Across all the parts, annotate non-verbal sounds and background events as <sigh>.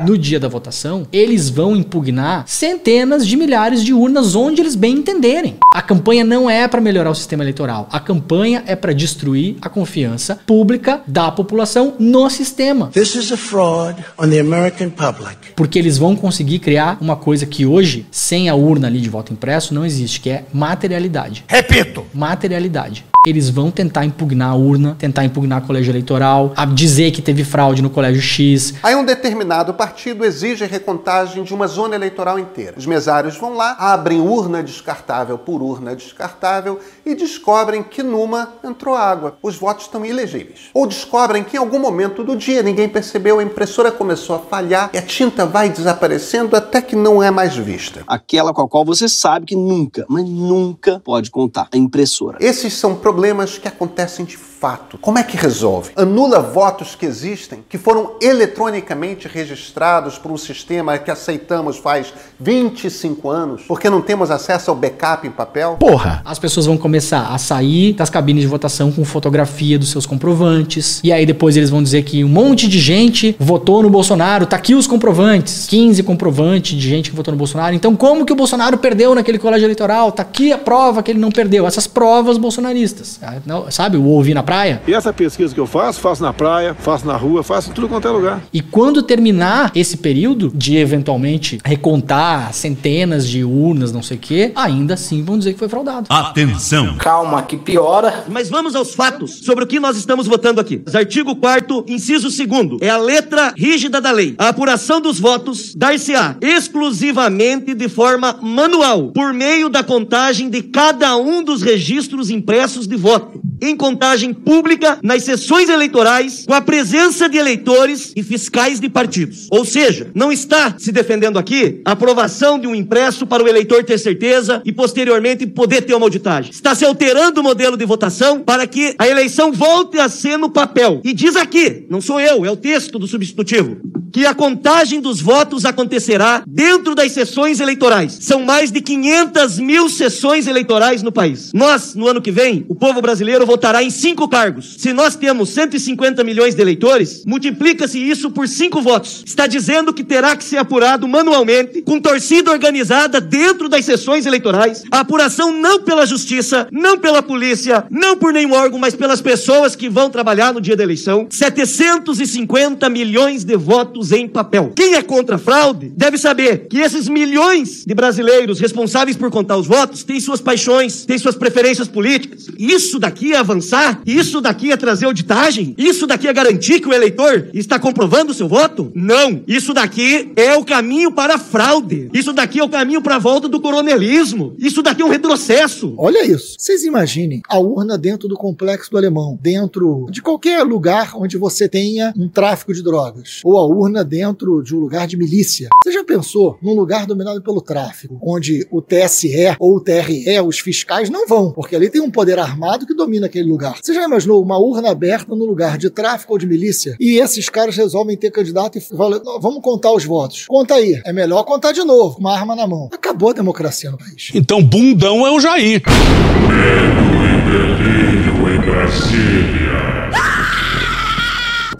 no dia da votação, eles vão impugnar centenas de milhares de urnas onde eles bem entenderem. A campanha não é para melhorar o sistema eleitoral. A campanha é para destruir a confiança pública da população no sistema. This is a fraud on the American public. Porque eles vão conseguir criar uma coisa que hoje, sem a urna ali de voto impresso, não existe, que é materialidade. Repito. Materialidade. Eles vão tentar impugnar a urna, tentar impugnar o colégio eleitoral, a dizer que teve fraude no colégio X. Aí um determinado partido exige recontagem de uma zona eleitoral inteira. Os mesários vão lá, abrem urna descartável por urna descartável e descobrem que numa entrou água. Os votos estão ilegíveis. Ou descobrem que em algum momento do dia ninguém percebeu, a impressora começou a falhar e a tinta vai desaparecendo até que não é mais vista. Aquela com a qual você sabe que nunca, mas nunca pode contar. A impressora. Esses são problemas que acontecem de fato. Como é que resolve? Anula votos que existem, que foram eletronicamente registrados por um sistema que aceitamos faz 25 anos, porque não temos acesso ao backup em papel? Porra! As pessoas vão começar a sair das cabines de votação com fotografia dos seus comprovantes. E aí depois eles vão dizer que um monte de gente votou no Bolsonaro, tá aqui os comprovantes. 15 comprovantes de gente que votou no Bolsonaro. Então como que o Bolsonaro perdeu naquele colégio eleitoral? Tá aqui a prova que ele não perdeu. Essas provas bolsonaristas. Não, sabe, o ouvir na praia. E essa pesquisa que eu faço, faço na praia, faço na rua, faço em tudo quanto é lugar. E quando terminar esse período de eventualmente recontar centenas de urnas, não sei o quê, ainda assim vão dizer que foi fraudado. Atenção. Calma, que piora. Mas vamos aos fatos sobre o que nós estamos votando aqui. Artigo 4 inciso 2 é a letra rígida da lei. A apuração dos votos dar-se-á exclusivamente de forma manual, por meio da contagem de cada um dos registros impressos de voto, em contagem pública nas sessões eleitorais, com a presença de eleitores e fiscais de partidos. Ou seja, não está se defendendo aqui a aprovação de um impresso para o eleitor ter certeza e posteriormente poder ter uma auditagem. Está se alterando o modelo de votação para que a eleição volte a ser no papel. E diz aqui, não sou eu, é o texto do substitutivo, que a contagem dos votos acontecerá dentro das sessões eleitorais. São mais de 500 mil sessões eleitorais no país. Nós, no ano que vem, o povo brasileiro votará em cinco cargos. Se nós temos 150 milhões de eleitores, multiplica-se isso por cinco votos. Está dizendo que terá que ser apurado manualmente, com torcida organizada dentro das sessões eleitorais. A apuração não pela justiça, não pela polícia, não por nenhum órgão, mas pelas pessoas que vão trabalhar no dia da eleição. 750 milhões de votos em papel. Quem é contra a fraude deve saber que esses milhões de brasileiros responsáveis por contar os votos têm suas paixões, têm suas preferências políticas. Isso daqui é avançar? Isso daqui é trazer auditagem? Isso daqui é garantir que o eleitor está comprovando o seu voto? Não. Isso daqui é o caminho para a fraude. Isso daqui é o caminho para a volta do coronelismo. Isso daqui é um retrocesso. Olha isso. Vocês imaginem a urna dentro do complexo do alemão, dentro de qualquer lugar onde você tenha um tráfico de drogas, ou a urna dentro de um lugar de milícia. Você já pensou num lugar dominado pelo tráfico, onde o TSE ou o TRE, os fiscais, não vão, porque ali tem um poder armado que domina aquele lugar. Você já imaginou uma urna aberta no lugar de tráfico ou de milícia? E esses caras resolvem ter candidato e falam: vamos contar os votos. Conta aí. É melhor contar de novo, com uma arma na mão. Acabou a democracia no país. Então, bundão é o Jair.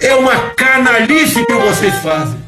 É uma canalice que vocês fazem.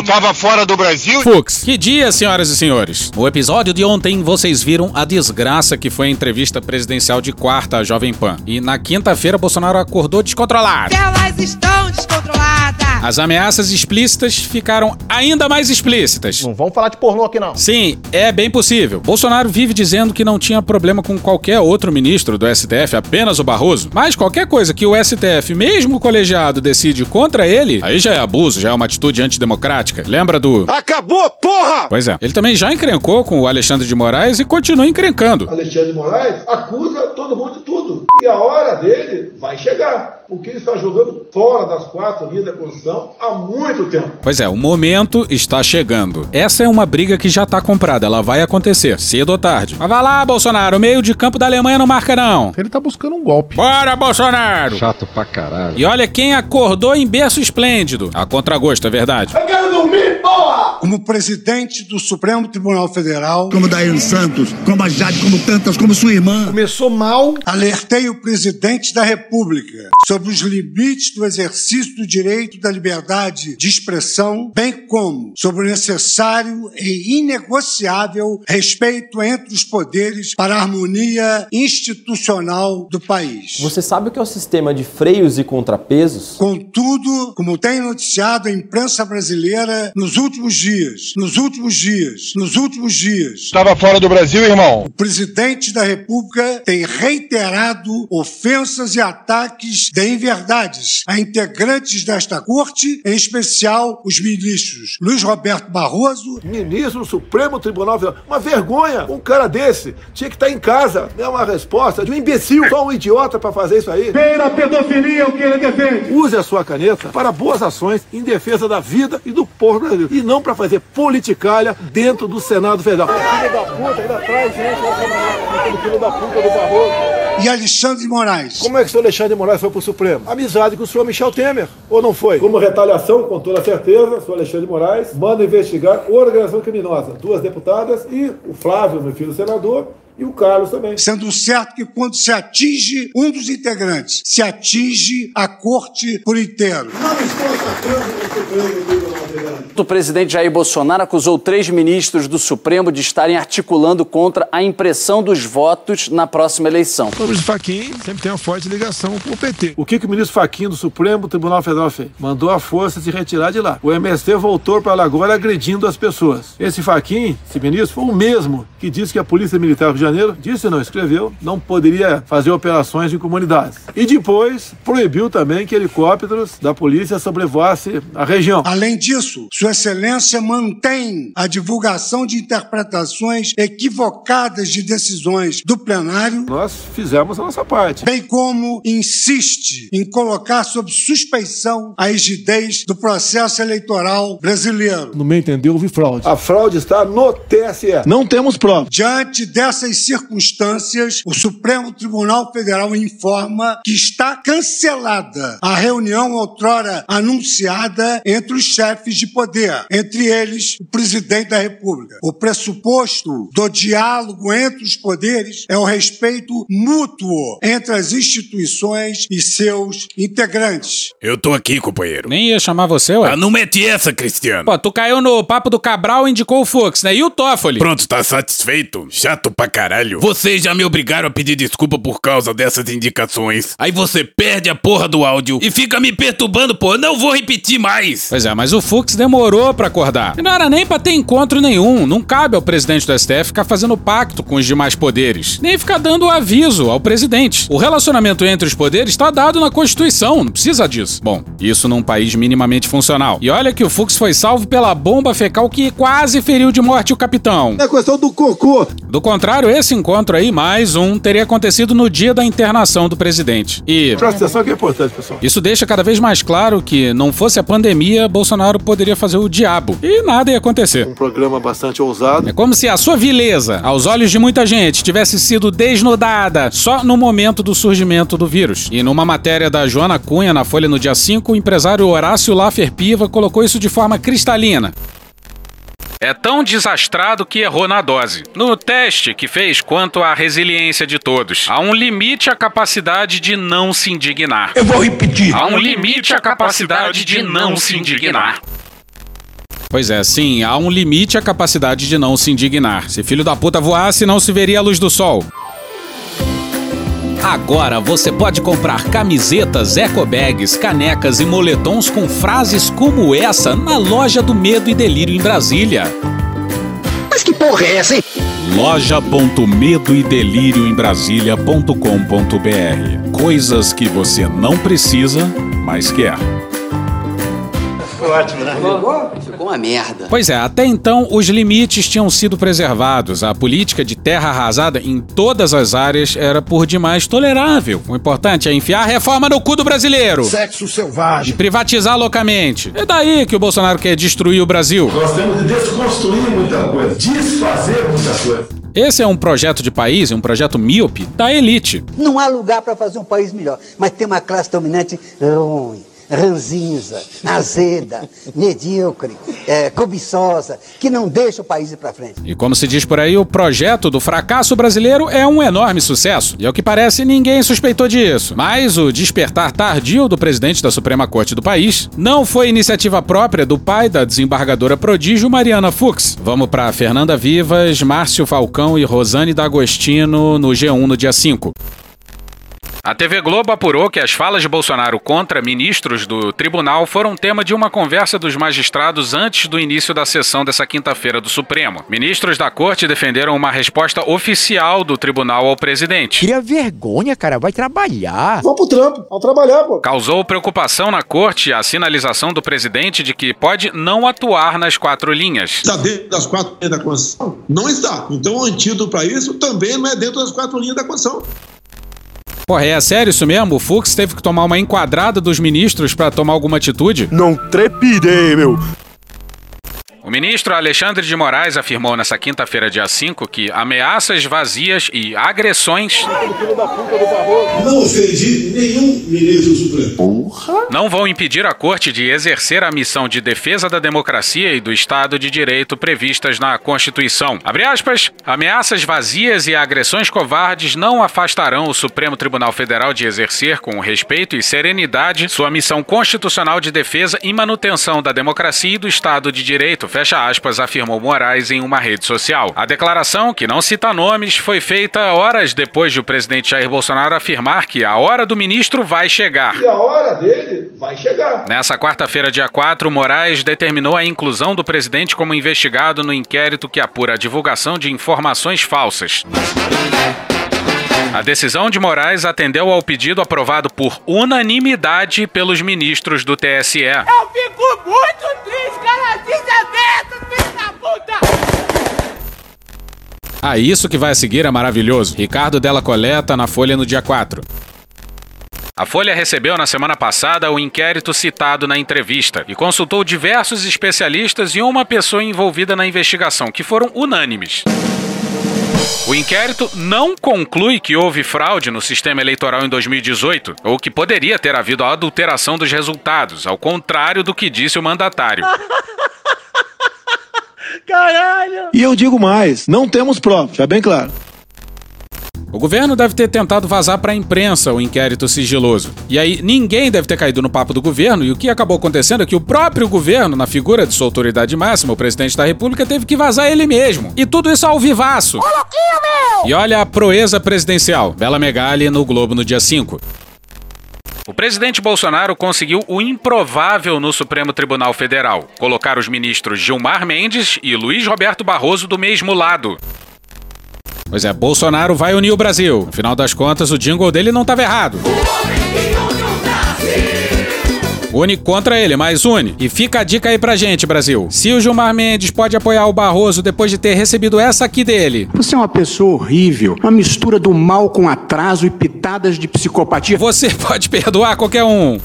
Tu tava fora do Brasil? Fux. Que dia, senhoras e senhores. No episódio de ontem, vocês viram a desgraça que foi a entrevista presidencial de quarta à Jovem Pan. E na quinta-feira, Bolsonaro acordou descontrolado. Elas estão descontroladas. As ameaças explícitas ficaram ainda mais explícitas. Não vamos falar de pornô aqui, não. Sim, é bem possível. Bolsonaro vive dizendo que não tinha problema com qualquer outro ministro do STF, apenas o Barroso. Mas qualquer coisa que o STF, mesmo colegiado, decide contra ele, aí já é abuso, já é uma atitude antidemocrática. Lembra do. Acabou, porra! Pois é. Ele também já encrencou com o Alexandre de Moraes e continua encrencando. Alexandre de Moraes acusa todo mundo de tudo. E a hora dele vai chegar. O que ele está jogando fora das quatro linhas da Constituição há muito tempo. Pois é, o momento está chegando. Essa é uma briga que já tá comprada, ela vai acontecer, cedo ou tarde. Mas vai lá, Bolsonaro, o meio de campo da Alemanha não marca não. Ele tá buscando um golpe. Bora, Bolsonaro! Chato pra caralho. E olha quem acordou em berço esplêndido. A contragosto, é verdade. Eu quero dormir, porra! Como presidente do Supremo Tribunal Federal, como Daíno Santos, como a Jade, como tantas, como sua irmã. Começou mal. Alertei o presidente da República sobre os limites do exercício do direito da liberdade de expressão, bem como sobre o necessário e inegociável respeito entre os poderes para a harmonia institucional do país. Você sabe o que é o sistema de freios e contrapesos? Contudo, como tem noticiado a imprensa brasileira nos últimos dias, nos últimos dias, nos últimos dias. Estava fora do Brasil, irmão? O presidente da República tem reiterado ofensas e ataques de inverdades a integrantes desta corte, em especial os ministros Luiz Roberto Barroso. Ministro do Supremo Tribunal Federal. Uma vergonha. Um cara desse tinha que estar em casa. É uma resposta de um imbecil. Só um idiota para fazer isso aí. Pela pedofilia, o que ele defende. Use a sua caneta para boas ações em defesa da vida e do povo brasileiro. E não para fazer politicalha dentro do Senado Federal. Filho da puta, ainda atrás, gente. Filho da puta do Barroso. E Alexandre Moraes. Como é que o senhor Alexandre de Moraes foi pro Supremo? Amizade com o senhor Michel Temer. Ou não foi? Como retaliação, com toda certeza, o senhor Alexandre de Moraes manda investigar organização criminosa. Duas deputadas e o Flávio, meu filho senador, e o Carlos também. Sendo certo que quando se atinge um dos integrantes, se atinge a corte por inteiro. Não estou atacando o Supremo presidente Jair Bolsonaro acusou três ministros do Supremo de estarem articulando contra a impressão dos votos na próxima eleição. O ministro Fachin sempre tem uma forte ligação com o PT. O que, que o ministro Fachin do Supremo Tribunal Federal fez? Mandou a força se retirar de lá. O MST voltou para lá agora agredindo as pessoas. Esse Fachin, esse ministro, foi o mesmo que disse que a Polícia Militar do Rio Janeiro, disse não, escreveu, não poderia fazer operações em comunidades. E depois proibiu também que helicópteros da polícia sobrevoassem a região. Além disso, Sua Excelência mantém a divulgação de interpretações equivocadas de decisões do plenário. Nós fizemos a nossa parte. Bem como insiste em colocar sob suspeição a rigidez do processo eleitoral brasileiro. No meu entender, houve fraude. A fraude está no TSE. Não temos prova. Diante dessas circunstâncias, o Supremo Tribunal Federal informa que está cancelada a reunião outrora anunciada entre os chefes de poder, entre eles o presidente da República. O pressuposto do diálogo entre os poderes é o respeito mútuo entre as instituições e seus integrantes. Eu tô aqui, companheiro. Nem ia chamar você, ué. Ah, não mete essa, Cristiano. Pô, tu caiu no papo do Cabral e indicou o Fux, né? E o Toffoli? Pronto, tá satisfeito? Chato pra caralho. Vocês já me obrigaram a pedir desculpa por causa dessas indicações. Aí você perde a porra do áudio e fica me perturbando, pô. Não vou repetir mais. Pois é, mas o Fux demorou pra acordar. E não era nem pra ter encontro nenhum. Não cabe ao presidente do STF ficar fazendo pacto com os demais poderes. Nem ficar dando aviso ao presidente. O relacionamento entre os poderes tá dado na Constituição, não precisa disso. Bom, isso num país minimamente funcional. E olha que o Fux foi salvo pela bomba fecal que quase feriu de morte o capitão. É questão do cocô. Do contrário, esse encontro aí, mais um, teria acontecido no dia da internação do presidente. E. Presta atenção que é importante, pessoal. Isso deixa cada vez mais claro que, não fosse a pandemia, Bolsonaro poderia fazer o diabo. E nada ia acontecer. Um programa bastante ousado. É como se a sua vileza, aos olhos de muita gente, tivesse sido desnudada só no momento do surgimento do vírus. E numa matéria da Joana Cunha na Folha no dia 5, o empresário Horácio Laffer Piva colocou isso de forma cristalina. É tão desastrado que errou na dose. No teste que fez quanto à resiliência de todos, há um limite à capacidade de não se indignar. Eu vou repetir. Há um limite à capacidade de não se indignar. Pois é, sim, há um limite à capacidade de não se indignar. Se filho da puta voasse, não se veria a luz do sol. Agora você pode comprar camisetas, ecobags, canecas e moletons com frases como essa na loja do Medo e Delírio em Brasília. Mas que porra é essa, hein? loja.medoedelirioembrasilha.com.br Coisas que você não precisa, mas quer. Ficou ótimo, né? Ficou uma merda. Pois é, até então os limites tinham sido preservados. A política de terra arrasada em todas as áreas era por demais tolerável. O importante é enfiar a reforma no cu do brasileiro. Sexo selvagem. E privatizar loucamente. É daí que o Bolsonaro quer destruir o Brasil. Nós temos de desconstruir muita coisa, desfazer muita coisa. Esse é um projeto de país, um projeto míope da elite. Não há lugar para fazer um país melhor, mas tem uma classe dominante ruim, ranzinza, azeda, medíocre, é, cobiçosa, que não deixa o país ir para frente. E como se diz por aí, o projeto do fracasso brasileiro é um enorme sucesso. E ao que parece, ninguém suspeitou disso. Mas o despertar tardio do presidente da Suprema Corte do país não foi iniciativa própria do pai da desembargadora prodígio Mariana Fux. Vamos para Fernanda Vivas, Márcio Falcão e Rosane D'Agostino no G1 no dia 5. A TV Globo apurou que as falas de Bolsonaro contra ministros do tribunal foram tema de uma conversa dos magistrados antes do início da sessão dessa quinta-feira do Supremo. Ministros da corte defenderam uma resposta oficial do tribunal ao presidente. Cria vergonha, cara. Vai trabalhar. Vamos pro trampo, vamos trabalhar, pô. Causou preocupação na corte a sinalização do presidente de que pode não atuar nas quatro linhas. Está dentro das quatro linhas da Constituição? Não está. Então o antídoto para isso também não é dentro das quatro linhas da Constituição. Porra, é sério isso mesmo? O Fux teve que tomar uma enquadrada dos ministros para tomar alguma atitude? Não trepidei, meu. O ministro Alexandre de Moraes afirmou nessa quinta-feira, dia 5, que ameaças vazias e agressões Não ofendi nenhum ministro supremo. não vão impedir a corte de exercer a missão de defesa da democracia e do Estado de Direito previstas na Constituição. Abre aspas, ameaças vazias e agressões covardes não afastarão o Supremo Tribunal Federal de exercer com respeito e serenidade sua missão constitucional de defesa e manutenção da democracia e do Estado de Direito, fecha aspas, afirmou Moraes em uma rede social. A declaração, que não cita nomes, foi feita horas depois de o presidente Jair Bolsonaro afirmar que a hora do ministro vai chegar. E a hora dele vai chegar. Nessa quarta-feira, dia 4, Moraes determinou a inclusão do presidente como investigado no inquérito que apura a divulgação de informações falsas. A decisão de Moraes atendeu ao pedido aprovado por unanimidade pelos ministros do TSE. Eu fico muito cara. Desaberto, filho da puta. Ah, isso que vai a seguir é maravilhoso. Ricardo Della Coleta na Folha no dia 4. A Folha recebeu na semana passada o inquérito citado na entrevista e consultou diversos especialistas e uma pessoa envolvida na investigação, que foram unânimes. O inquérito não conclui que houve fraude no sistema eleitoral em 2018 ou que poderia ter havido adulteração dos resultados, ao contrário do que disse o mandatário. <laughs> Caralho. E eu digo mais, não temos provas, já bem claro. O governo deve ter tentado vazar para a imprensa o inquérito sigiloso. E aí ninguém deve ter caído no papo do governo, e o que acabou acontecendo é que o próprio governo, na figura de sua autoridade máxima, o presidente da República, teve que vazar ele mesmo. E tudo isso ao vivaço. E olha a proeza presidencial. Bela Megali no Globo no dia 5. O presidente Bolsonaro conseguiu o improvável no Supremo Tribunal Federal: colocar os ministros Gilmar Mendes e Luiz Roberto Barroso do mesmo lado. Pois é, Bolsonaro vai unir o Brasil. Afinal das contas, o jingle dele não estava errado. Une contra ele, mas une. E fica a dica aí pra gente, Brasil. Se o Gilmar Mendes pode apoiar o Barroso depois de ter recebido essa aqui dele. Você é uma pessoa horrível, uma mistura do mal com atraso e pitadas de psicopatia. Você <laughs> pode perdoar qualquer um.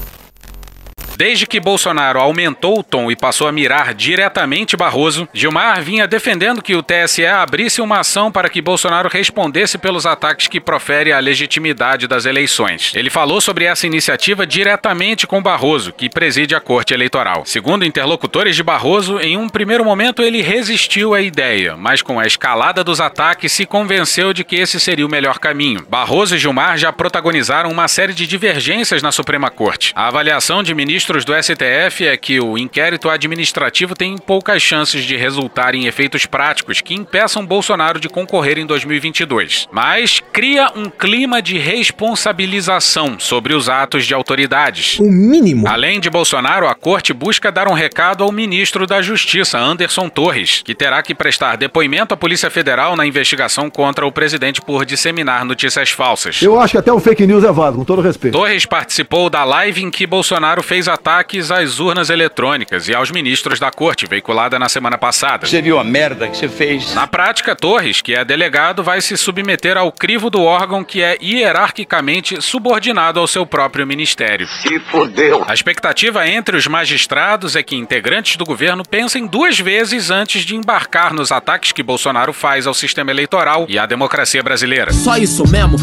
Desde que Bolsonaro aumentou o tom e passou a mirar diretamente Barroso, Gilmar vinha defendendo que o TSE abrisse uma ação para que Bolsonaro respondesse pelos ataques que profere à legitimidade das eleições. Ele falou sobre essa iniciativa diretamente com Barroso, que preside a Corte Eleitoral. Segundo interlocutores de Barroso, em um primeiro momento ele resistiu à ideia, mas com a escalada dos ataques se convenceu de que esse seria o melhor caminho. Barroso e Gilmar já protagonizaram uma série de divergências na Suprema Corte. A avaliação de ministros do STF é que o inquérito administrativo tem poucas chances de resultar em efeitos práticos que impeçam Bolsonaro de concorrer em 2022, mas cria um clima de responsabilização sobre os atos de autoridades. O mínimo. Além de Bolsonaro, a corte busca dar um recado ao ministro da Justiça, Anderson Torres, que terá que prestar depoimento à Polícia Federal na investigação contra o presidente por disseminar notícias falsas. Eu acho que até o fake news é válido, com todo respeito. Torres participou da live em que Bolsonaro fez ataques às urnas eletrônicas e aos ministros da corte, veiculada na semana passada. Você viu a merda que você fez? Na prática, Torres, que é delegado, vai se submeter ao crivo do órgão que é hierarquicamente subordinado ao seu próprio ministério. Se fodeu. A expectativa entre os magistrados é que integrantes do governo pensem duas vezes antes de embarcar nos ataques que Bolsonaro faz ao sistema eleitoral e à democracia brasileira. Só isso mesmo?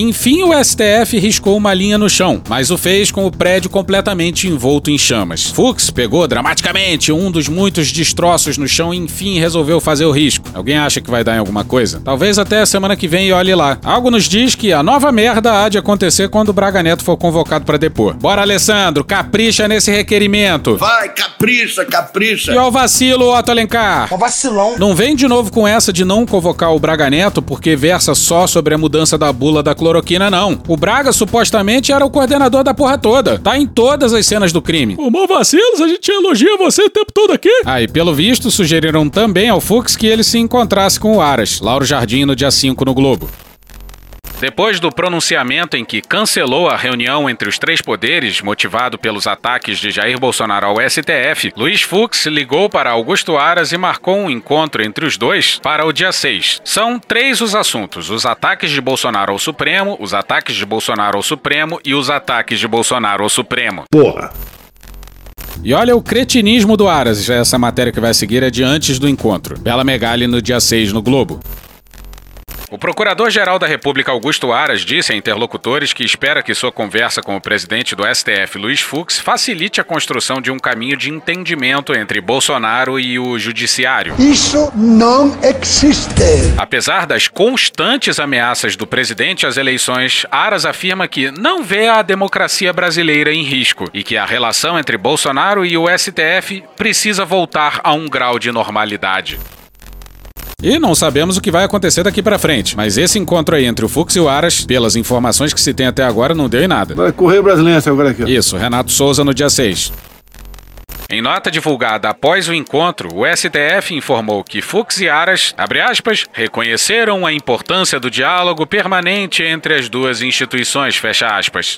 Enfim, o STF riscou uma linha no chão, mas o fez com o prédio completamente envolto em chamas. Fux pegou dramaticamente um dos muitos destroços no chão e enfim resolveu fazer o risco. Alguém acha que vai dar em alguma coisa? Talvez até a semana que vem e olhe lá. Algo nos diz que a nova merda há de acontecer quando o Braga Neto for convocado para depor. Bora, Alessandro, capricha nesse requerimento. Vai, capricha, capricha. E ao vacilo, Otto Alencar. Ó vacilão. Não vem de novo com essa de não convocar o Braga Neto porque versa só sobre a mudança da bula da cloroquina, não. O Braga supostamente era o coordenador da porra toda. Tá em todas as cenas do crime. Ô, mó vacilos, a gente elogia você o tempo todo aqui. Ah, e pelo visto, sugeriram também ao Fux que ele se encontrasse com o Aras, Lauro Jardim, no dia 5 no Globo. Depois do pronunciamento em que cancelou a reunião entre os três poderes, motivado pelos ataques de Jair Bolsonaro ao STF, Luiz Fux ligou para Augusto Aras e marcou um encontro entre os dois para o dia 6. São três os assuntos: os ataques de Bolsonaro ao Supremo, os ataques de Bolsonaro ao Supremo e os ataques de Bolsonaro ao Supremo. Porra. E olha o cretinismo do Aras, essa matéria que vai seguir é de antes do encontro. Bela Megali no dia 6 no Globo. O Procurador-Geral da República Augusto Aras disse a interlocutores que espera que sua conversa com o presidente do STF, Luiz Fux, facilite a construção de um caminho de entendimento entre Bolsonaro e o Judiciário. Isso não existe. Apesar das constantes ameaças do presidente às eleições, Aras afirma que não vê a democracia brasileira em risco e que a relação entre Bolsonaro e o STF precisa voltar a um grau de normalidade. E não sabemos o que vai acontecer daqui pra frente, mas esse encontro aí entre o Fux e o Aras, pelas informações que se tem até agora, não deu em nada. Vai correr brasileiro agora aqui. ó. Isso, Renato Souza no dia 6. Em nota divulgada após o encontro, o STF informou que Fux e Aras, aspas, reconheceram a importância do diálogo permanente entre as duas instituições.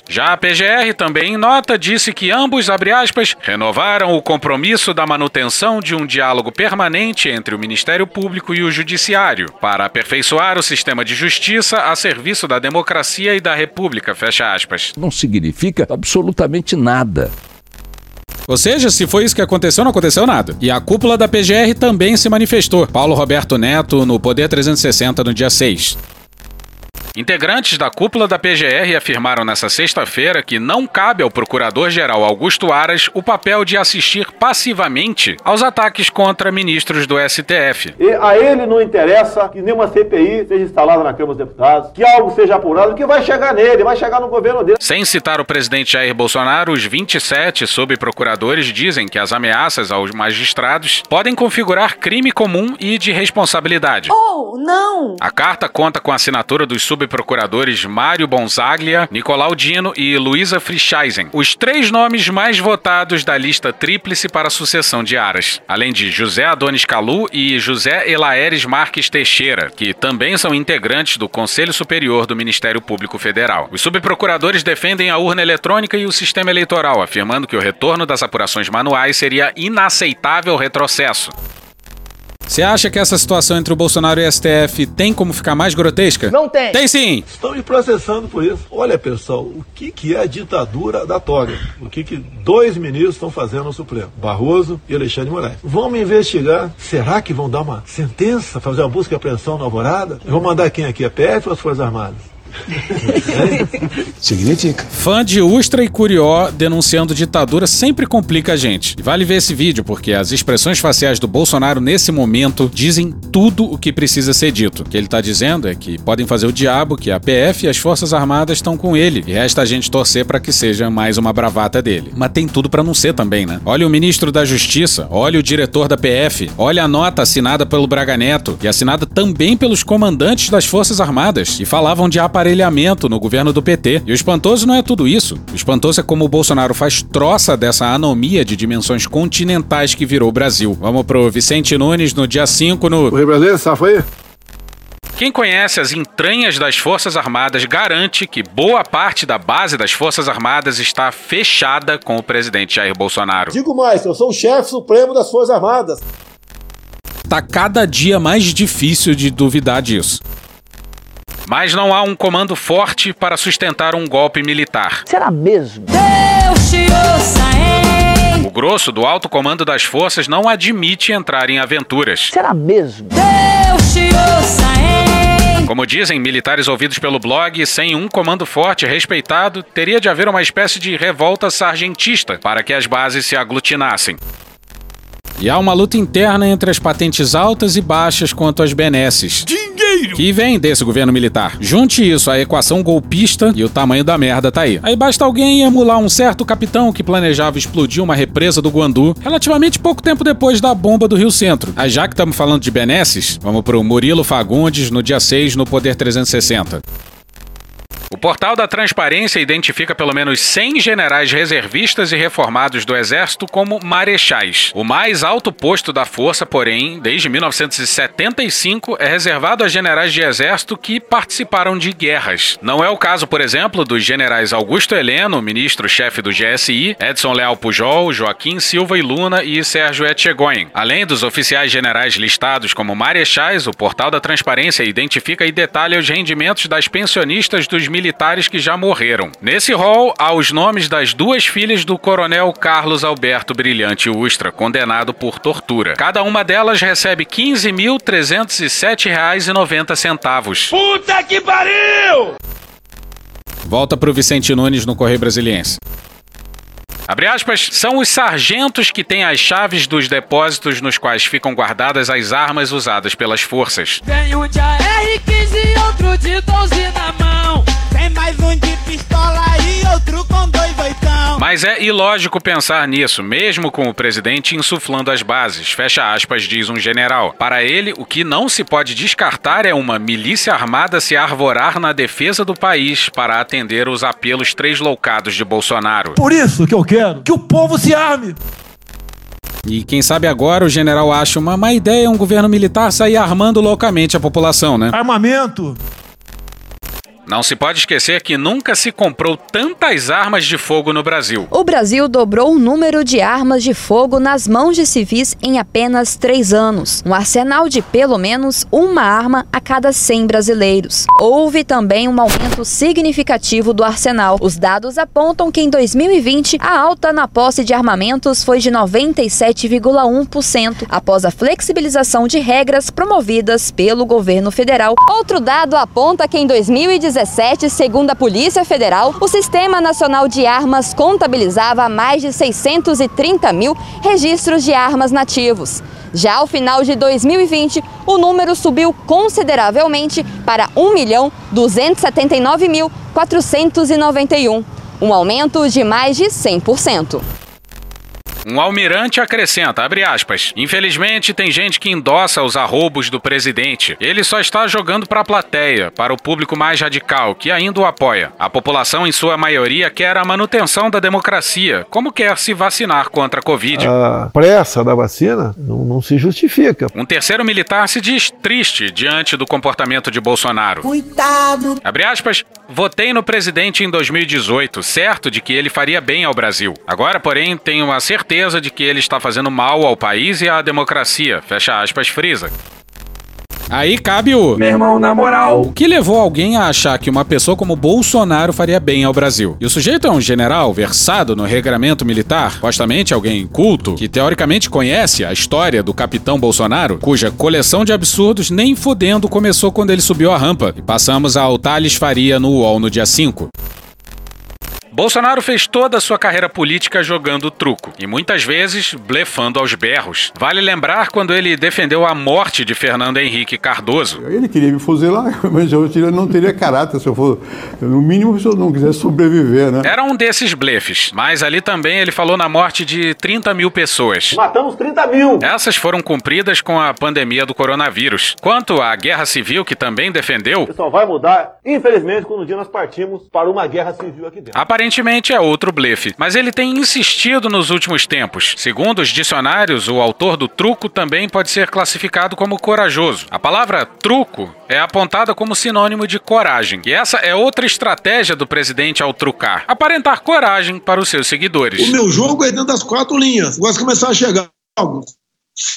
Já a PGR também em nota disse que ambos, aspas, renovaram o compromisso da manutenção de um diálogo permanente entre o Ministério Público e o Judiciário, para aperfeiçoar o sistema de justiça a serviço da democracia e da República. Não significa absolutamente nada. Ou seja, se foi isso que aconteceu, não aconteceu nada. E a cúpula da PGR também se manifestou. Paulo Roberto Neto no Poder 360 no dia 6. Integrantes da cúpula da PGR afirmaram nesta sexta-feira que não cabe ao Procurador-Geral Augusto Aras o papel de assistir passivamente aos ataques contra ministros do STF. E a ele não interessa que nenhuma CPI seja instalada na Câmara dos Deputados, que algo seja apurado, que vai chegar nele, vai chegar no governo dele. Sem citar o presidente Jair Bolsonaro, os 27 subprocuradores dizem que as ameaças aos magistrados podem configurar crime comum e de responsabilidade. Oh, não! A carta conta com a assinatura dos subprocuradores Mário Bonzaglia, Nicolau Dino e Luísa Frischeisen, os três nomes mais votados da lista tríplice para a sucessão de Aras, além de José Adonis Calu e José Elaeres Marques Teixeira, que também são integrantes do Conselho Superior do Ministério Público Federal. Os subprocuradores defendem a urna eletrônica e o sistema eleitoral, afirmando que o retorno das apurações manuais seria inaceitável retrocesso. Você acha que essa situação entre o Bolsonaro e o STF tem como ficar mais grotesca? Não tem. Tem sim! Estão me processando por isso. Olha, pessoal, o que, que é a ditadura da toga? O que, que dois ministros estão fazendo no Supremo? Barroso e Alexandre de Moraes. Vão me investigar. Será que vão dar uma sentença, fazer uma busca e apreensão na alvorada? Eu vou mandar quem aqui? A PF ou as Forças Armadas? <laughs> Significa. Fã de Ustra e Curió denunciando ditadura sempre complica a gente. E vale ver esse vídeo, porque as expressões faciais do Bolsonaro nesse momento dizem tudo o que precisa ser dito. O que ele tá dizendo é que podem fazer o diabo, que a PF e as Forças Armadas estão com ele. E resta a gente torcer para que seja mais uma bravata dele. Mas tem tudo para não ser também, né? Olha o ministro da Justiça, olha o diretor da PF, olha a nota assinada pelo Braga Neto e assinada também pelos comandantes das Forças Armadas, que falavam de aparelhamento no governo do PT. E o espantoso não é tudo isso. O espantoso é como o Bolsonaro faz troça dessa anomia de dimensões continentais que virou o Brasil. Vamos pro Vicente Nunes no dia 5 no. O Rio Brasileiro, safa aí? Quem conhece as entranhas das Forças Armadas garante que boa parte da base das Forças Armadas está fechada com o presidente Jair Bolsonaro. Digo mais, eu sou o chefe supremo das Forças Armadas. Tá cada dia mais difícil de duvidar disso. Mas não há um comando forte para sustentar um golpe militar. Será mesmo? Deus te ouça, hein? O grosso do alto comando das forças não admite entrar em aventuras. Será mesmo? Deus te ouça, hein? Como dizem militares ouvidos pelo blog, sem um comando forte respeitado, teria de haver uma espécie de revolta sargentista para que as bases se aglutinassem. E há uma luta interna entre as patentes altas e baixas quanto às benesses. Dinheiro! Que vem desse governo militar. Junte isso à equação golpista e o tamanho da merda tá aí. Aí basta alguém emular um certo capitão que planejava explodir uma represa do Guandu relativamente pouco tempo depois da bomba do Rio Centro. Aí já que estamos falando de benesses, vamos pro Murilo Fagundes no dia 6 no Poder 360. O portal da Transparência identifica pelo menos 100 generais reservistas e reformados do Exército como marechais. O mais alto posto da força, porém, desde 1975, é reservado a generais de Exército que participaram de guerras. Não é o caso, por exemplo, dos generais Augusto Heleno, ministro-chefe do GSI, Edson Leal Pujol, Joaquim Silva e Luna e Sérgio Etchegoyen. Além dos oficiais generais listados como marechais, o portal da Transparência identifica e detalha os rendimentos das pensionistas dos militares que já morreram. Nesse rol, há os nomes das duas filhas do coronel Carlos Alberto Brilhante Ustra, condenado por tortura. Cada uma delas recebe R$ 15.307,90. Puta que pariu! Volta pro Vicente Nunes no Correio Brasiliense. Abre aspas, são os sargentos que têm as chaves dos depósitos nos quais ficam guardadas as armas usadas pelas forças. Tem um de AR-15 e outro de 12 na mais um de pistola e outro com dois oitão. Mas é ilógico pensar nisso, mesmo com o presidente insuflando as bases. Fecha aspas, diz um general. Para ele, o que não se pode descartar é uma milícia armada se arvorar na defesa do país para atender os apelos tresloucados de Bolsonaro. Por isso que eu quero que o povo se arme. E quem sabe agora o general acha uma má ideia um governo militar sair armando loucamente a população, né? Armamento. Não se pode esquecer que nunca se comprou tantas armas de fogo no Brasil. O Brasil dobrou o número de armas de fogo nas mãos de civis em apenas três anos. Um arsenal de pelo menos uma arma a cada 100 brasileiros. Houve também um aumento significativo do arsenal. Os dados apontam que em 2020 a alta na posse de armamentos foi de 97,1% após a flexibilização de regras promovidas pelo governo federal. Outro dado aponta que em 2017 segundo a Polícia Federal, o Sistema Nacional de Armas contabilizava mais de 630 mil registros de armas nativos. Já ao final de 2020, o número subiu consideravelmente para 1.279.491, um aumento de mais de 100%. Um almirante acrescenta, abre aspas, infelizmente tem gente que endossa os arrobos do presidente. Ele só está jogando para a plateia, para o público mais radical, que ainda o apoia. A população, em sua maioria, quer a manutenção da democracia, como quer se vacinar contra a Covid. A pressa da vacina não, não se justifica. Um terceiro militar se diz triste diante do comportamento de Bolsonaro. Coitado. Abre aspas, votei no presidente em 2018, certo de que ele faria bem ao Brasil. Agora, porém, tenho a certeza de que ele está fazendo mal ao país e à democracia. Fecha aspas, frisa. Aí cabe o. Meu irmão, na moral. O que levou alguém a achar que uma pessoa como Bolsonaro faria bem ao Brasil? E o sujeito é um general versado no regramento militar, supostamente alguém culto, que teoricamente conhece a história do capitão Bolsonaro, cuja coleção de absurdos nem fodendo começou quando ele subiu a rampa. E passamos ao Thales Faria no UOL no dia 5. Bolsonaro fez toda a sua carreira política jogando truco e muitas vezes blefando aos berros. Vale lembrar quando ele defendeu a morte de Fernando Henrique Cardoso. Ele queria me fuzilar, <laughs> mas eu não teria caráter se eu for. No mínimo, se eu não quisesse sobreviver, né? Era um desses blefes, mas ali também ele falou na morte de 30 mil pessoas. Matamos 30 mil! Essas foram cumpridas com a pandemia do coronavírus. Quanto à guerra civil, que também defendeu. Só vai mudar, infelizmente, quando um dia nós partimos para uma guerra civil aqui dentro. Aparentemente é outro blefe, mas ele tem insistido nos últimos tempos. Segundo os dicionários, o autor do truco também pode ser classificado como corajoso. A palavra truco é apontada como sinônimo de coragem, e essa é outra estratégia do presidente ao trucar: aparentar coragem para os seus seguidores. O meu jogo é dentro das quatro linhas. Gosto de começar a chegar algo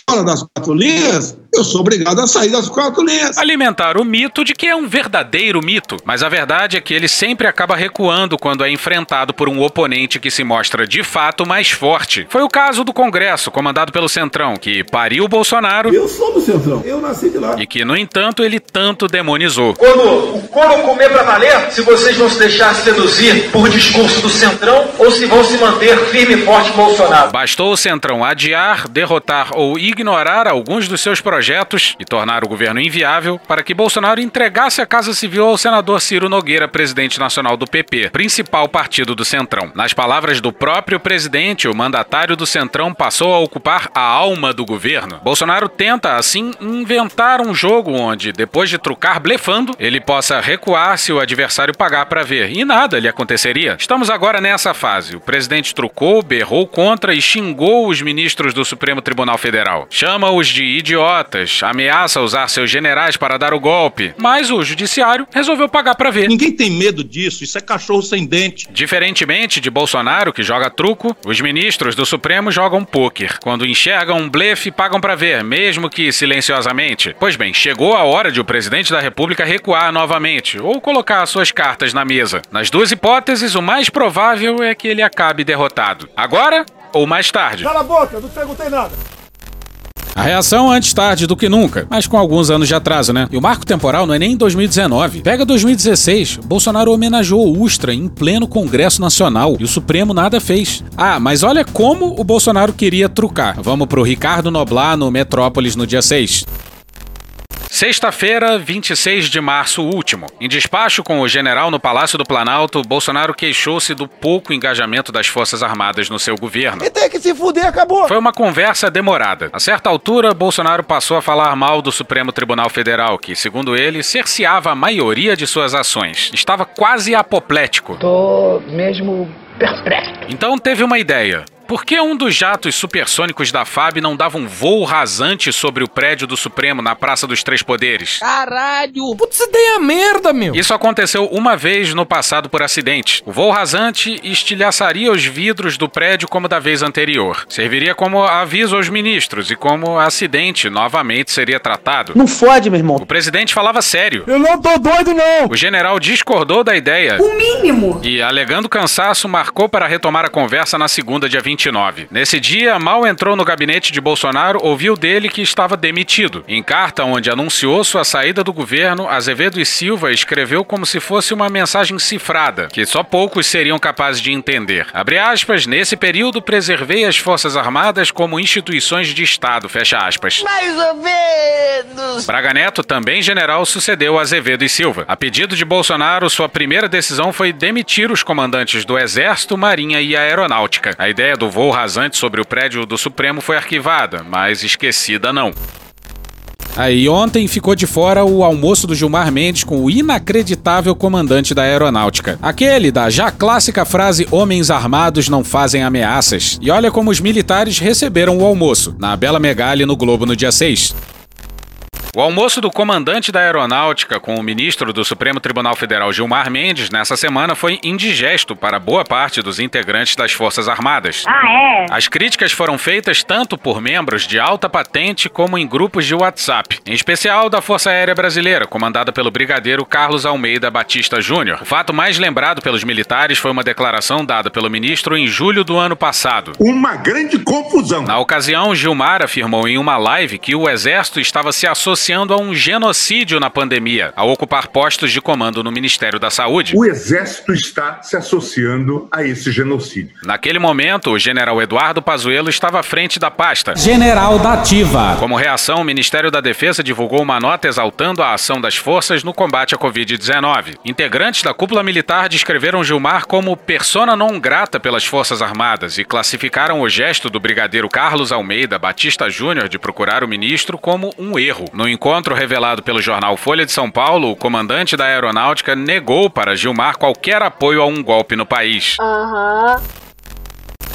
fora das quatro linhas, eu sou obrigado a sair das quatro linhas. Alimentar o mito de que é um verdadeiro mito, mas a verdade é que ele sempre acaba recuando quando é enfrentado por um oponente que se mostra de fato mais forte. Foi o caso do Congresso, comandado pelo Centrão, que pariu Bolsonaro. Eu sou do Centrão, eu nasci de lá. E que, no entanto, ele tanto demonizou. Quando o couro comer pra valer, se vocês vão se deixar seduzir por discurso do Centrão ou se vão se manter firme e forte com Bolsonaro. Bastou o Centrão adiar, derrotar ou ignorar alguns dos seus projetos e tornar o governo inviável para que Bolsonaro entregasse a Casa Civil ao senador Ciro Nogueira, presidente nacional do PP, principal partido do Centrão. Nas palavras do próprio presidente, o mandatário do Centrão passou a ocupar a alma do governo. Bolsonaro tenta, assim, inventar um jogo onde, depois de trucar blefando, ele possa recuar se o adversário pagar para ver. E nada lhe aconteceria. Estamos agora nessa fase. O presidente trucou, berrou contra e xingou os ministros do Supremo Tribunal Federal. Chama-os de idiotas, ameaça usar seus generais para dar o golpe. Mas o judiciário resolveu pagar para ver. Ninguém tem medo disso, isso é cachorro sem dente. Diferentemente de Bolsonaro, que joga truco, os ministros do Supremo jogam pôquer. Quando enxergam um blefe, pagam para ver, mesmo que silenciosamente. Pois bem, chegou a hora de o presidente da República recuar novamente ou colocar suas cartas na mesa. Nas duas hipóteses, o mais provável é que ele acabe derrotado. Agora ou mais tarde. Cala a boca, não perguntei nada. A reação antes tarde do que nunca, mas com alguns anos de atraso, né? E o marco temporal não é nem em 2019. Pega 2016, Bolsonaro homenageou o Ustra em pleno Congresso Nacional e o Supremo nada fez. Ah, mas olha como o Bolsonaro queria trucar. Vamos pro Ricardo Noblar no Metrópolis no dia 6. Sexta-feira, 26 de março último. Em despacho com o general no Palácio do Planalto, Bolsonaro queixou-se do pouco engajamento das Forças Armadas no seu governo. E tem que se fuder, acabou. Foi uma conversa demorada. A certa altura, Bolsonaro passou a falar mal do Supremo Tribunal Federal, que, segundo ele, cerceava a maioria de suas ações. Estava quase apoplético. Tô mesmo perplexo. Então teve uma ideia. Por que um dos jatos supersônicos da FAB não dava um voo rasante sobre o prédio do Supremo na Praça dos Três Poderes? Caralho! Putz, ideia merda, meu! Isso aconteceu uma vez no passado por acidente. O voo rasante estilhaçaria os vidros do prédio como da vez anterior. Serviria como aviso aos ministros e como acidente novamente seria tratado. Não fode, meu irmão. O presidente falava sério. Eu não tô doido, não! O general discordou da ideia. O mínimo! E, alegando cansaço, marcou para retomar a conversa na segunda, dia 29. Nesse dia, mal entrou no gabinete de Bolsonaro, ouviu dele que estava demitido. Em carta onde anunciou sua saída do governo, Azevedo e Silva escreveu como se fosse uma mensagem cifrada, que só poucos seriam capazes de entender. Abre aspas, nesse período preservei as Forças Armadas como instituições de Estado, fecha aspas. Mais ou menos! Braga Neto, também general, sucedeu Azevedo e Silva. A pedido de Bolsonaro, sua primeira decisão foi demitir os comandantes do Exército, Marinha e Aeronáutica. A ideia do voo rasante sobre o prédio do Supremo foi arquivada, mas esquecida não. Aí ontem ficou de fora o almoço do Gilmar Mendes com o inacreditável comandante da aeronáutica. Aquele da já clássica frase homens armados não fazem ameaças. E olha como os militares receberam o almoço, na Bela Megali no Globo no dia 6. O almoço do comandante da aeronáutica com o ministro do Supremo Tribunal Federal Gilmar Mendes nessa semana foi indigesto para boa parte dos integrantes das Forças Armadas. Ah, é? As críticas foram feitas tanto por membros de alta patente como em grupos de WhatsApp, em especial da Força Aérea Brasileira, comandada pelo brigadeiro Carlos Almeida Batista Júnior. O fato mais lembrado pelos militares foi uma declaração dada pelo ministro em julho do ano passado. Uma grande confusão. Na ocasião, Gilmar afirmou em uma live que o exército estava se associando a um genocídio na pandemia, ao ocupar postos de comando no Ministério da Saúde. O exército está se associando a esse genocídio. Naquele momento, o general Eduardo Pazuello estava à frente da pasta. General da Ativa. Como reação, o Ministério da Defesa divulgou uma nota exaltando a ação das forças no combate à Covid-19. Integrantes da cúpula militar descreveram Gilmar como persona non grata pelas Forças Armadas e classificaram o gesto do brigadeiro Carlos Almeida Batista Júnior de procurar o ministro como um erro. No encontro revelado pelo jornal Folha de São Paulo, o comandante da aeronáutica negou para Gilmar qualquer apoio a um golpe no país. Aham.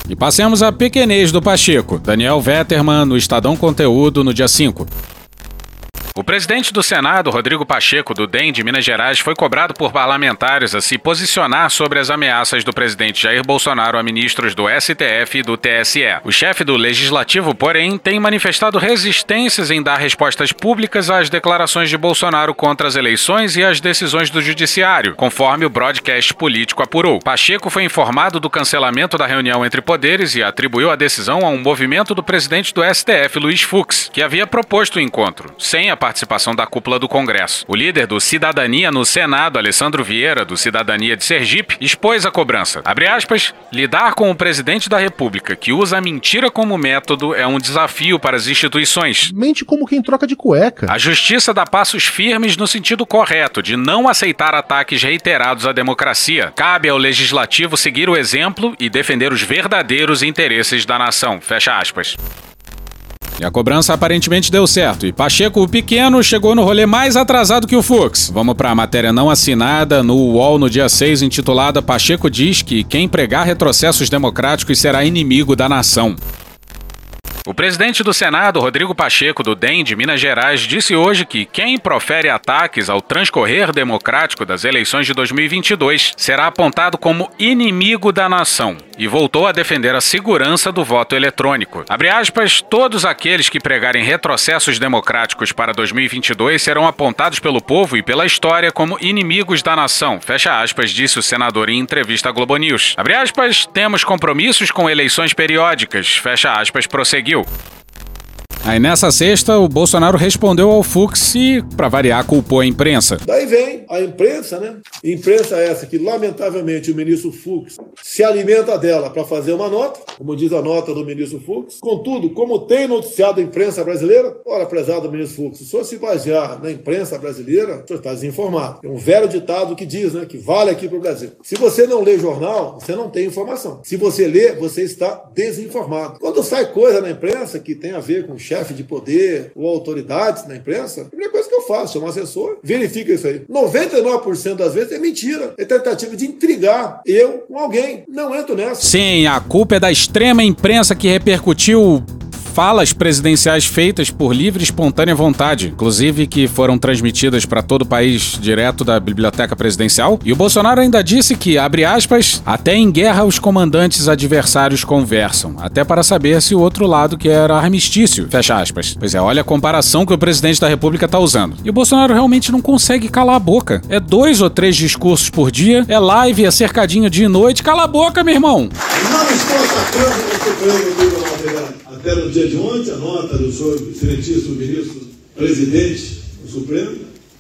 E passemos a pequenez do Pacheco, Daniel Vetterman, no Estadão Conteúdo, no dia 5. O presidente do Senado, Rodrigo Pacheco, do DEM de Minas Gerais, foi cobrado por parlamentares a se posicionar sobre as ameaças do presidente Jair Bolsonaro a ministros do STF e do TSE. O chefe do Legislativo, porém, tem manifestado resistências em dar respostas públicas às declarações de Bolsonaro contra as eleições e as decisões do Judiciário, conforme o broadcast político apurou. Pacheco foi informado do cancelamento da reunião entre poderes e atribuiu a decisão a um movimento do presidente do STF, Luiz Fux, que havia proposto o encontro, sem a participação da cúpula do Congresso. O líder do Cidadania no Senado, Alessandro Vieira, do Cidadania de Sergipe, expôs a cobrança. Abre aspas, lidar com o presidente da República, que usa a mentira como método, é um desafio para as instituições. Mente como quem troca de cueca. A justiça dá passos firmes no sentido correto de não aceitar ataques reiterados à democracia. Cabe ao legislativo seguir o exemplo e defender os verdadeiros interesses da nação. Fecha aspas. E a cobrança aparentemente deu certo. E Pacheco, o pequeno, chegou no rolê mais atrasado que o Fux. Vamos para a matéria não assinada no UOL no dia 6, intitulada Pacheco diz que quem pregar retrocessos democráticos será inimigo da nação. O presidente do Senado, Rodrigo Pacheco, do DEM de Minas Gerais, disse hoje que quem profere ataques ao transcorrer democrático das eleições de 2022 será apontado como inimigo da nação e voltou a defender a segurança do voto eletrônico. Abre aspas, todos aqueles que pregarem retrocessos democráticos para 2022 serão apontados pelo povo e pela história como inimigos da nação. Fecha aspas, disse o senador em entrevista à Globo News. Abre aspas, temos compromissos com eleições periódicas. Fecha aspas, prosseguiu. valeu! Aí nessa sexta, o Bolsonaro respondeu ao Fux e, para variar, culpou a imprensa. Daí vem a imprensa, né? Imprensa essa que, lamentavelmente, o ministro Fux se alimenta dela para fazer uma nota, como diz a nota do ministro Fux. Contudo, como tem noticiado a imprensa brasileira, ora, prezado ministro Fux, se o senhor se basear na imprensa brasileira, o senhor está desinformado. É um velho ditado que diz, né, que vale aqui para o Brasil. Se você não lê jornal, você não tem informação. Se você lê, você está desinformado. Quando sai coisa na imprensa que tem a ver com chefe de poder ou autoridades na imprensa, a primeira coisa que eu faço, chamo um assessor, verifica isso aí. 99% das vezes é mentira. É tentativa de intrigar eu com alguém. Não entro nessa. Sim, a culpa é da extrema imprensa que repercutiu falas presidenciais feitas por livre e espontânea vontade, inclusive que foram transmitidas para todo o país direto da biblioteca presidencial. E o Bolsonaro ainda disse que, abre aspas, até em guerra os comandantes adversários conversam, até para saber se o outro lado quer armistício, fecha aspas. Pois é, olha a comparação que o presidente da República está usando. E o Bolsonaro realmente não consegue calar a boca. É dois ou três discursos por dia, é live, é cercadinho dia e noite. Cala a boca, meu irmão! Não estou atacando o Supremo Tribunal Federal. Até no dia de ontem, a nota do senhor excelentíssimo ministro presidente do Supremo,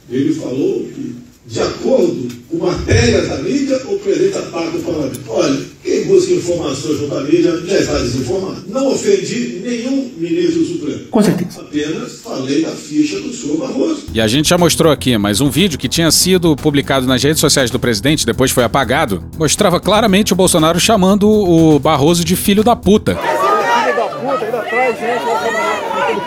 ele falou que, de acordo com matérias da mídia, o presidente ataca o parlamento. Olha, quem busca informações junto à mídia já está desinformado. Não ofendi nenhum ministro do Supremo. Com certeza. Apenas falei da ficha do senhor Barroso. E a gente já mostrou aqui, mas um vídeo que tinha sido publicado nas redes sociais do presidente, depois foi apagado, mostrava claramente o Bolsonaro chamando o Barroso de filho da puta. Filho da puta, ainda traz gente lá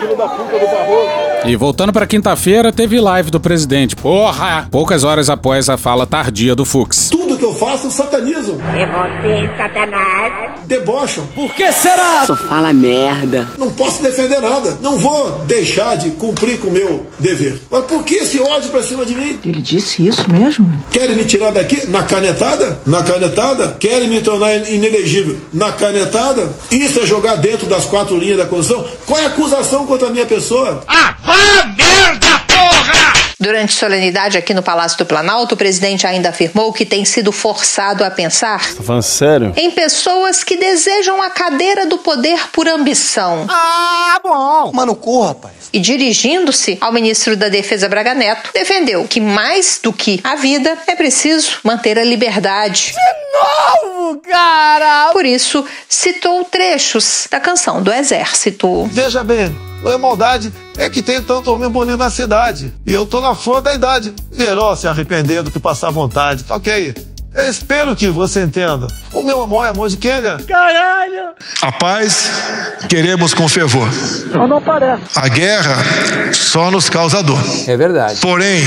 filho da puta do Barroso. E voltando para quinta-feira, teve live do presidente. Porra! Poucas horas após a fala tardia do Fux. Tudo que eu faço, eu satanizo. É você, Satanás. Debocham. Por que será? Só fala merda. Não posso defender nada. Não vou deixar de cumprir com o meu dever. Mas por que esse ódio pra cima de mim? Ele disse isso mesmo? Querem me tirar daqui? Na canetada? Na canetada? Querem me tornar inelegível? Na canetada? Isso é jogar dentro das quatro linhas da Constituição? Qual é a acusação contra a minha pessoa? Ah, vá merda, porra! Durante solenidade aqui no Palácio do Planalto, o presidente ainda afirmou que tem sido forçado a pensar Tá sério? em pessoas que desejam a cadeira do poder por ambição. Ah, bom. Mano, cu, rapaz. E dirigindo-se ao ministro da Defesa Braga Neto, defendeu que mais do que a vida é preciso manter a liberdade. De novo, cara! Por isso, citou trechos da canção do Exército. Veja bem, não é maldade, é que tem tanto homem bonito na cidade. E eu tô na flor da idade. Melhor se arrepender do que passar vontade. Ok. Eu espero que você entenda. O meu amor é amor de quem, né? Caralho! A paz queremos com fervor. Mas não parece. A guerra só nos causa dor. É verdade. Porém,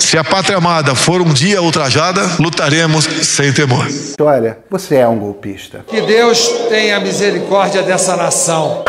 se a pátria amada for um dia ultrajada, lutaremos sem temor. Olha, você é um golpista. Que Deus tenha misericórdia dessa nação.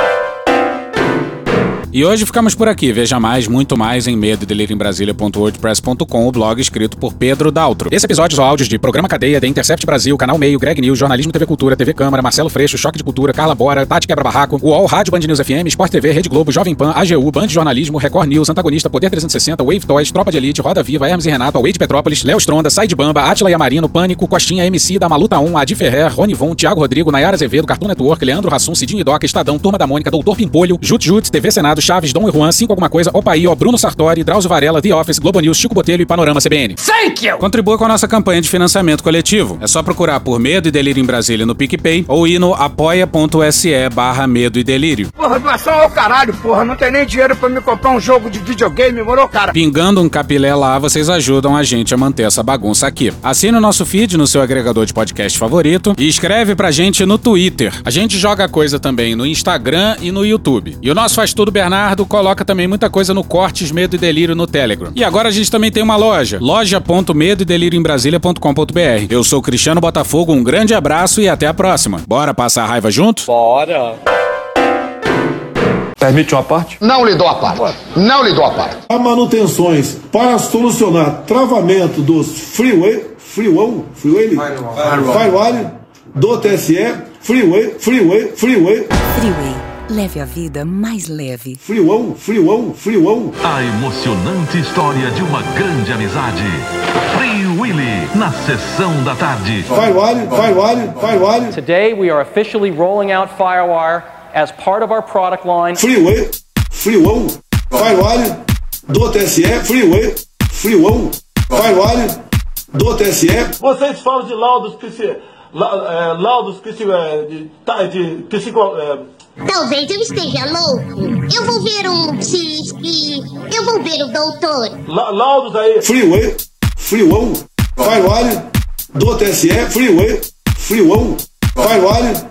E hoje ficamos por aqui. Veja mais, muito mais em medo Brasília.wordpress.com, o blog escrito por Pedro Daltro. Esse episódio são áudios de Programa Cadeia, The Intercept Brasil, Canal Meio, Greg News, Jornalismo TV Cultura, TV Câmara, Marcelo Freixo, Choque de Cultura, Carla Bora, Tati Quebra Barraco, UOL, Rádio Band News FM, Sport TV, Rede Globo, Jovem Pan, AGU, Band Jornalismo, Record News, Antagonista, Poder 360, Wave Toys, Tropa de Elite, Roda Viva, Hermes e Renato, Away de Petrópolis, Léo Stronda, Side Bamba, Atila Yamarino, Pânico, Costinha, MC, da Maluta 1, Adi Ferrer, Rony Von, Thiago Rodrigo, Nayara Azevedo, Cartoon Network, Leandro Rassum, Cidinho Doca, Estadão, Turma da Mônica, Doutor Pimpolho, Jut Jut, TV Senado, Chaves, Dom e Juan, 5 alguma coisa, Opaí, ó, Bruno Sartori, Drauzio Varela, The Office, Globo News, Chico Botelho e Panorama CBN. Thank you! Contribua com a nossa campanha de financiamento coletivo. É só procurar por Medo e Delírio em Brasília no PicPay ou ir no apoia.se barra Medo e Delírio. Porra, doação ao caralho, porra. Não tem nem dinheiro pra me comprar um jogo de videogame, morou, cara? Pingando um capilé lá, vocês ajudam a gente a manter essa bagunça aqui. Assine o nosso feed no seu agregador de podcast favorito e escreve pra gente no Twitter. A gente joga coisa também no Instagram e no YouTube. E o nosso Faz Tudo Bernardo coloca também muita coisa no Cortes Medo e Delírio no Telegram. E agora a gente também tem uma loja, loja.medo e delírio em Brasília.com.br. Eu sou Cristiano Botafogo, um grande abraço e até a próxima. Bora passar a raiva junto? Bora! Permite uma parte? Não lhe dou a parte. Não lhe dou a parte. Há manutenções para solucionar travamento dos freeway, freeway, freeway, firewall, do TSE, freeway, freeway, freeway. Freeway. Leve a vida mais leve. Freeway, freeway, freeway. A emocionante história de uma grande amizade. Free Willy, na sessão da tarde. Firewall, firewall, firewall. Today we are officially rolling out Firewire as part of our product line. Freeway, freeway, firewall, do TSE, freeway, freeway, firewall, do TSE. Vocês falam de laudos psi, la, é, laudos psi, é, de, tá, de psico, é, Talvez eu esteja louco. Eu vou ver um psique. Eu vou ver o doutor. la, laudos aí. Freeway, freeway, firewall, do TSE, freeway, freeway, firewall,